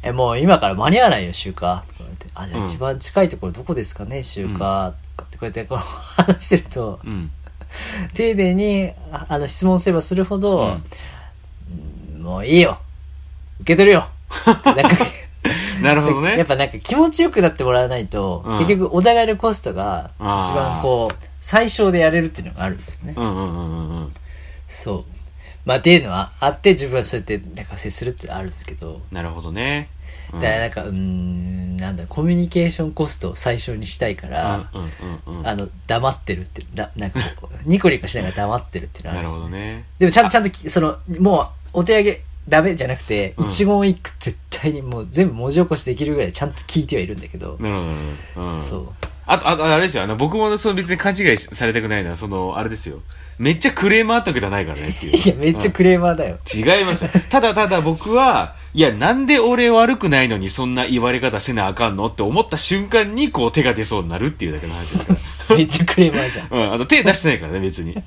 S2: え、もう今から間に合わないよ、週か。とか言われて、あ、じゃ
S3: うん
S2: あ一番近いところどこですかね、週か。とかってこうやってこう話してると、
S3: うん。
S2: 丁寧に、ああの、質問すればするほど、
S3: うん
S2: うんもういいよ受け取るよ なんか
S3: なるほどね。
S2: やっぱなんか気持ちよくなってもらわないと、
S3: うん
S2: 結局お互いのコストが一
S3: あー
S2: 番こう、最小でやれるっていうのがあるんですよね。
S3: うんうんうんうんうん。
S2: そう。まあっていうのはあって自分はそうやってなんか接するってあるんですけど、
S3: なるほどね。うん
S2: だからなんか、うーん、なんだ、コミュニケーションコストを最小にしたいから、
S3: うんうんうんうん。
S2: あの、黙ってるってだなんかこう、ニコニコしながら黙ってるっていうのはある
S3: なるほどね。
S2: でもちゃんちゃんとき、その、もう、お手上げダメじゃなくて、
S3: うん
S2: 一言一句絶対にもう全部文字起こしできるぐらいちゃんと聞いてはいるんだけど、
S3: なるほどなるほど。うん。
S2: そう。
S3: あと、あと、あれですよ。あの、僕もその別に勘違いされたくないのは、その、あれですよ。めっちゃクレームあったわけじゃないからねっていう。
S2: いや、めっちゃクレーマーだよ。
S3: 違いますよ。ただただ僕は、いや、なんで俺悪くないのにそんな言われ方せなあかんのって思った瞬間に、こう手が出そうになるっていうだけの話ですか
S2: めっちゃクレーマーじゃん。
S3: ら。うん。あと手出してないからね、別に。うん。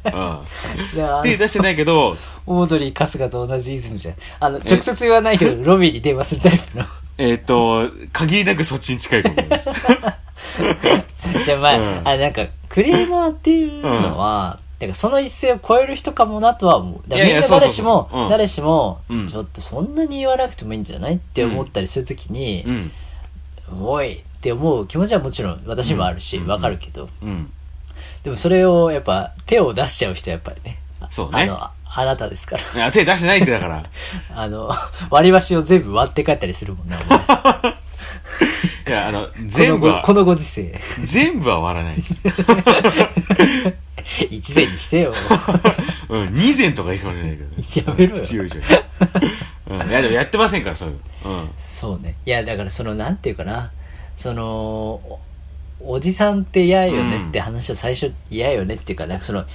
S3: 手出してないけど、
S2: オードリー春日と同じイズムじゃん。あの、直接言わないけど、ロビーに電話するタイプの。
S3: えっ、と、限りなくそっちに近いかもしれないです。
S2: でもまあ、
S3: うん
S2: あなんか、クレーマーっていうのは、だからその一線を超える人かもなとは思う。だからみんな誰しも誰しも
S3: うん、
S2: ちょっとそんなに言わなくてもいいんじゃないって思ったりするときに
S3: う、ん。
S2: おいって思う気持ちはもちろん私もあるし、
S3: うん
S2: わかるけど、
S3: うん。
S2: でもそれをやっぱ手を出しちゃう人はやっぱりね、あ
S3: そうね
S2: あの、ああなたですから。
S3: 手出してないってだから。
S2: あの、割り箸を全部割って帰ったりするもんな、
S3: いや、あの、
S2: こ
S3: 全部は
S2: のごこ、のご時世。
S3: 全部は割らない。
S2: 一膳にしてよ。
S3: うん、二膳とかいいかもしれないけどね。
S2: やめろよ
S3: 必要以上に。うん。いや、でもやってませんから、そういうの。うん。
S2: そうね。いや、だからその、なんていうかな、その、おおじさんって嫌よねって話を最初嫌よねっていうか、なんかその、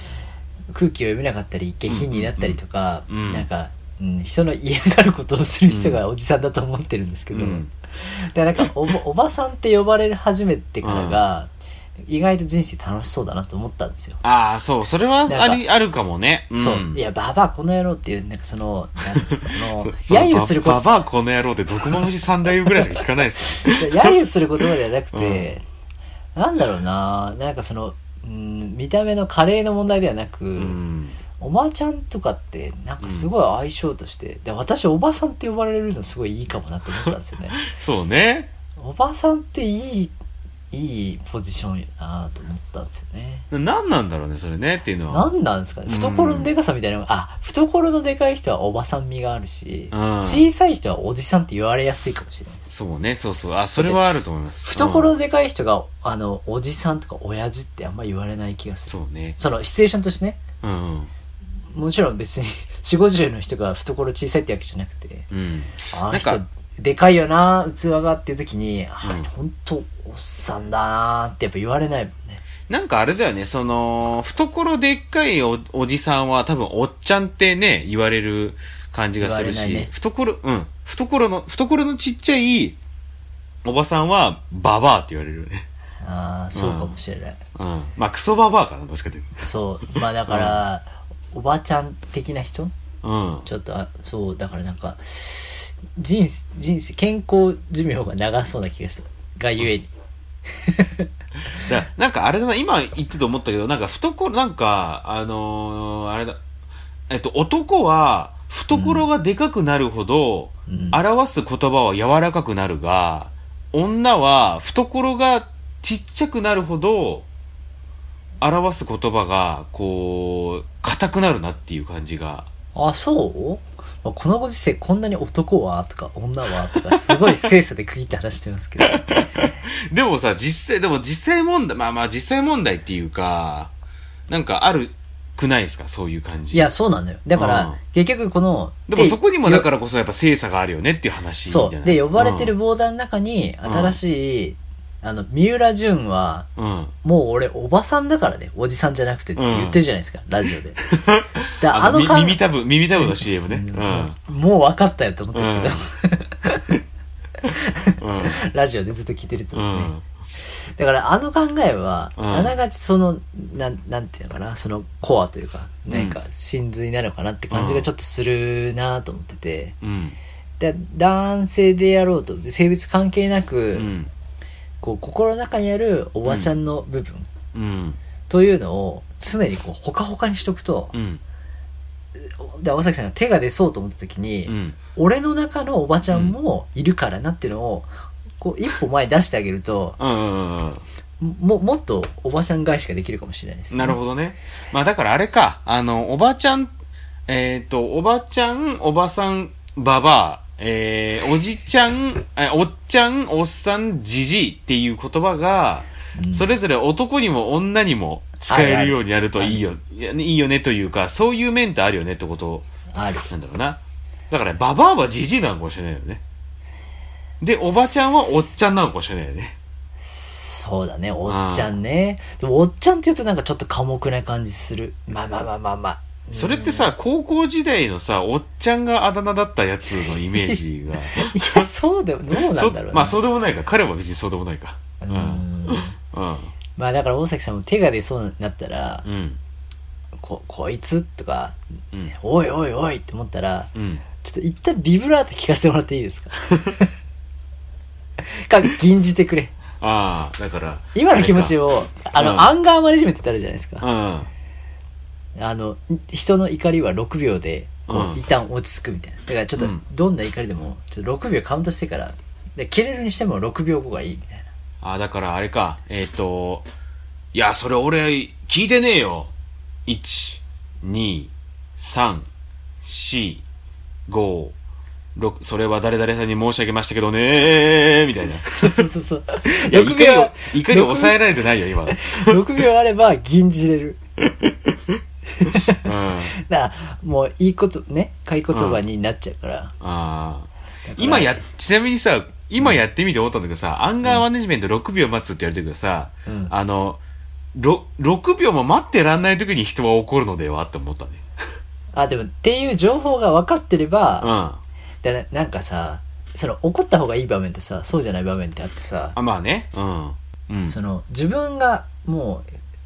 S2: 空気を読めなかったり下品になったりとか、
S3: うんうんうん
S2: なんか、うん、人の嫌がることをする人がおじさんだと思ってるんですけど、
S3: うん
S2: でなんかおばおばさんって呼ばれ始めてからが、意外と人生楽しそうだなと思ったんですよ。
S3: ああ、そう、それはあり、あるかもね。ん
S2: そう。いや、ババアこの野郎っていう、なんかその、なんこの、
S3: そう
S2: 揶揄するこ
S3: ババアこの野郎って毒まむし三代ぐらいしか聞かないですか
S2: と、揶揄する言葉ではなくて、なんだろうななんかその、うん、見た目のカレーの問題ではなく、
S3: うん。
S2: おばちゃんとかって、なんかすごい相性として、で私おばさんって呼ばれるのすごいいいかもなと思ったんですよね。
S3: そうね。
S2: おばさんっていい、いいポジションよなと思ったんですよね。
S3: 何なんだろうね、それねっていうのは。
S2: なんなんですかね懐のでかさみたいなのが、あ、懐のでかい人はおばさん味があるし、
S3: うん
S2: 小さい人はおじさんって言われやすいかもしれないです。
S3: そうね、そうそう。あ、それはあると思います。
S2: 懐
S3: うん
S2: のでかい人が、あの、おじさんとか親父ってあんま言われない気がする。
S3: そうね。
S2: その、シチュエーションとしてね、
S3: うん。
S2: もちろん別に、4、50の人が懐小さいってわけじゃなくて、
S3: うん。
S2: あの
S3: なんか
S2: 人、でかいよな、器がっていう時に、あ
S3: うん
S2: 本当おっさんだなってやっぱ言われないもんね。
S3: なんかあれだよね、その、懐でっかいおおじさんは多分おっちゃんってね、言われる感じがするし、
S2: ね
S3: 懐、うん。懐の、懐のちっちゃいおばさんはババアって言われるよね。
S2: ああ、そうかもしれない。
S3: うん。まあ、クソババアかな、どっちかという
S2: そう。まあだから、おばちゃん的な人？
S3: と。うん。
S2: ちょっと、あそう、だからなんか、人生、人生、健康寿命が長そうな気がした。がゆえに。
S3: だなんかあれだな、今言ってて思ったけど、なんか懐、なんか、あのーあれだ、えっと、男は、懐がでかくなるほど、
S2: うん
S3: 表す言葉は柔らかくなるが、女は懐がちっちゃくなるほど、表す言葉が、こう、硬くなるなっていう感じが。
S2: あ、そう？まあこのご時世こんなに男はとか女はとか、すごい精査で区切って話してますけど。
S3: でもさ、実際、でも実際問題、まあまあ実際問題っていうか、なんかあるくないですか？そういう感じ。
S2: いや、そうなんだよ。だから、
S3: うん
S2: 結局この、
S3: でもそこにもだ
S2: ら
S3: からこそやっぱ精査があるよねっていう話
S2: そう。で、呼ばれてる
S3: うん
S2: ボーダーの中に、新しい、あの、三浦淳は、
S3: うん。
S2: もう俺、おばさんだからね、おじさんじゃなくてって言ってるじゃないですか、ラジオで。で
S3: あの、み
S2: 感
S3: 耳たぶ、耳たぶの CM ね。うん。
S2: もう分かったよと思ってるけど、
S3: うん。
S2: ラジオでずっと聞いてると
S3: う
S2: 思うね。
S3: ん。
S2: だからあの考えは、
S3: うん
S2: あながちその、なん、なんていうのかな、そのコアというか、
S3: うん
S2: 何か真髄なのかなって感じがちょっとするなと思ってて、
S3: うん。
S2: で男性であろうと、性別関係なく、
S3: うん。
S2: こう、心の中にあるおばちゃんの部分
S3: うん。
S2: というのを常にこう、ほかほかにしとくと、
S3: うん。
S2: で、青崎さんが手が出そうと思った時に、
S3: うん。
S2: 俺の中のおばちゃんもいるからなっていうのを、こう、一歩前に出してあげると、
S3: うんうんうん
S2: も、もっとおばちゃん返しができるかもしれないです、
S3: なるほどね。まあだからあれか、あの、おばちゃん、えっ、と、おばちゃん、おばさん、ばばあ、えー、おじちゃん、えおっちゃん、おっさん、じじいっていう言葉が、
S2: うん
S3: それぞれ男にも女にも使えるようになるといいよ、いやいいよねというか、そういう面ってあるよねってこと
S2: ある。
S3: なんだろうな。だから、ババアはじじいなのかもしれないよね。で、おばちゃんはおっちゃんなのかもしれないよね。
S2: そうだね、おっちゃんね。でも、おっちゃんって言うとなんかちょっと寡黙な感じする。まあまあまあまあまあ。
S3: それってさ、高校時代のさ、おっちゃんがあだ名だったやつのイメージが。
S2: いや、そうでも、どうなんだろうね。
S3: そまあそうでもないか。彼は別にそうでもないか。
S2: う
S3: うん。
S2: ん。
S3: うん。
S2: まあだから大崎さんも手が出そうになったら、
S3: うん。
S2: こ、こいつとか、
S3: うん。
S2: おいおいおいって思ったら、
S3: うん。
S2: ちょっと一旦ビブラート聞かせてもらっていいですか？か、吟じてくれ。
S3: ああ、だから。
S2: 今の気持ち
S3: を。
S2: を、あの、
S3: うん
S2: アンガーマネジメントってあるじゃないですか。
S3: うん。
S2: あの、人の怒りは6秒で、一旦落ち着くみたいな。だからちょっと
S3: うん、
S2: どんな怒りでも、ちょっと6秒カウントしてから、で、切れるにしても6秒後がいいみたいな。
S3: ああ、だからあれか。えっ、と、いや、それ俺、聞いてねえよ。1、2、3、4、5、6、それは誰々さんに申し上げましたけどねー、みたいな。
S2: そうそうそうそう。
S3: いや、
S2: 6
S3: 怒りを
S2: 秒は、、
S3: 怒りを抑えられてないよ、今。
S2: 6秒あれば吟じれる。
S3: うん。あ
S2: だから、もう、いいこと、ね、買い言葉になっちゃうから。
S3: あ
S2: だから
S3: 今や、ちなみにさ、今やってみて思ったんだけどさ、アンガーマネジメント6秒待つってやるときはさ、
S2: うん
S3: あの、ろ6秒も待ってらんない時に人は怒るのではって思ったね。
S2: あ、でも、っていう情報が分かってれ
S3: う
S2: ば、
S3: ん。
S2: だななんかさ、その怒った方がいい場面とさ、そうじゃない場面ってあってさ、
S3: あ、まあね。うん。うん。
S2: その自分がも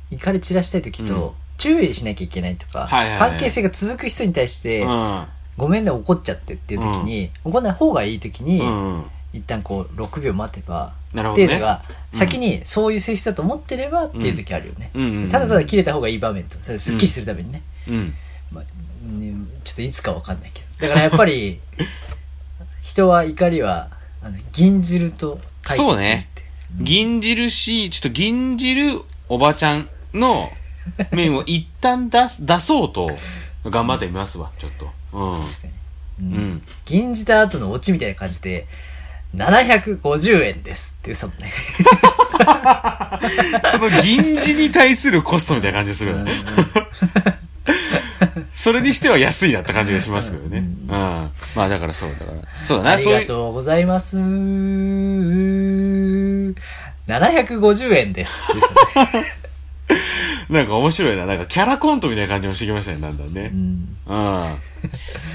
S2: う怒り散らしたい時と、
S3: うん
S2: 注意しなきゃいけないとか、
S3: はいはいはい
S2: 関係性が続く人に対して、
S3: うん。
S2: ごめんね怒っちゃってっていう時に、怒んない方がいい時に、
S3: うん。
S2: 一旦こう6秒待てば、
S3: なるほどね。
S2: っていうのが、先にそういう性質だと思ってればっていう時あるよね。
S3: うんうんうん
S2: ただただ切れた方がいい場面と、それすっきりするためにね。
S3: うん。
S2: まあうんちょっといつかわかんないけど。だからやっぱり、人は怒りは、あの銀汁と解決するって
S3: そうね。銀汁し、ちょっと銀汁おばちゃんの 面を一旦出す、出そうと頑張ってみますわ、ちょっと。うん。
S2: 確かに。う
S3: うんん。
S2: 銀じた後のオチみたいな感じで、750円ですって嘘もね。
S3: その銀次に対するコストみたいな感じがするよね。それにしては安いなって感じがしますけどね。
S2: う
S3: うんん。まあだからそうだから。そうだな、
S2: あり。がとうございます。750円です。ですよね
S3: なんか面白いな。なんかキャラコントみたいな感じもしてきましたね、だんだんね。
S2: うん
S3: うん。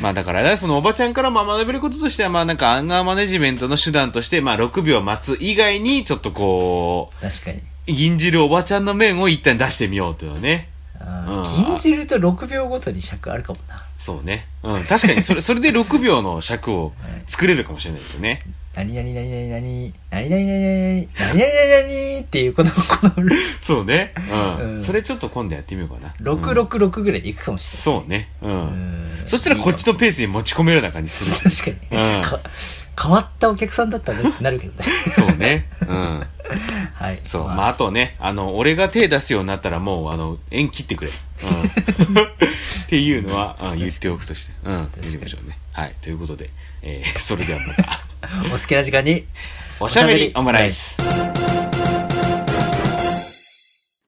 S3: まあだからね、そのおばちゃんからまあ学べることとしては、まあなんかアンガーマネジメントの手段として、まあ6秒待つ以外に、ちょっとこ
S2: 確かに。
S3: う、銀汁おばちゃんの面を一旦出してみようっていうのはね。
S2: 銀汁と6秒ごとに尺あるかもな。
S3: そうね。うん。確かに、それ、それで6秒の尺を 作れるかもしれないですよね。
S2: 何々何々何何々何々何々何々何っていうこの、この
S3: そうね。うん。それちょっと今度やってみようかな。うん
S2: 666ぐらいでいくかもしれない。
S3: そうね。うん。そしたらこっちのペースに持ち込めるような感じする。
S2: 確かに、変わったお客さんだったらなるけどね。
S3: そうね。うん。
S2: はい。
S3: そう。まあ、あとね、あの、俺が手出すようになったらもう、あの、縁切ってくれ。うん。っていうのは、うん言っておくとして。うん。言いましょうね。はい。ということで、えー、それではまた、
S2: お好きな時間に、
S3: おしゃべりオムライス。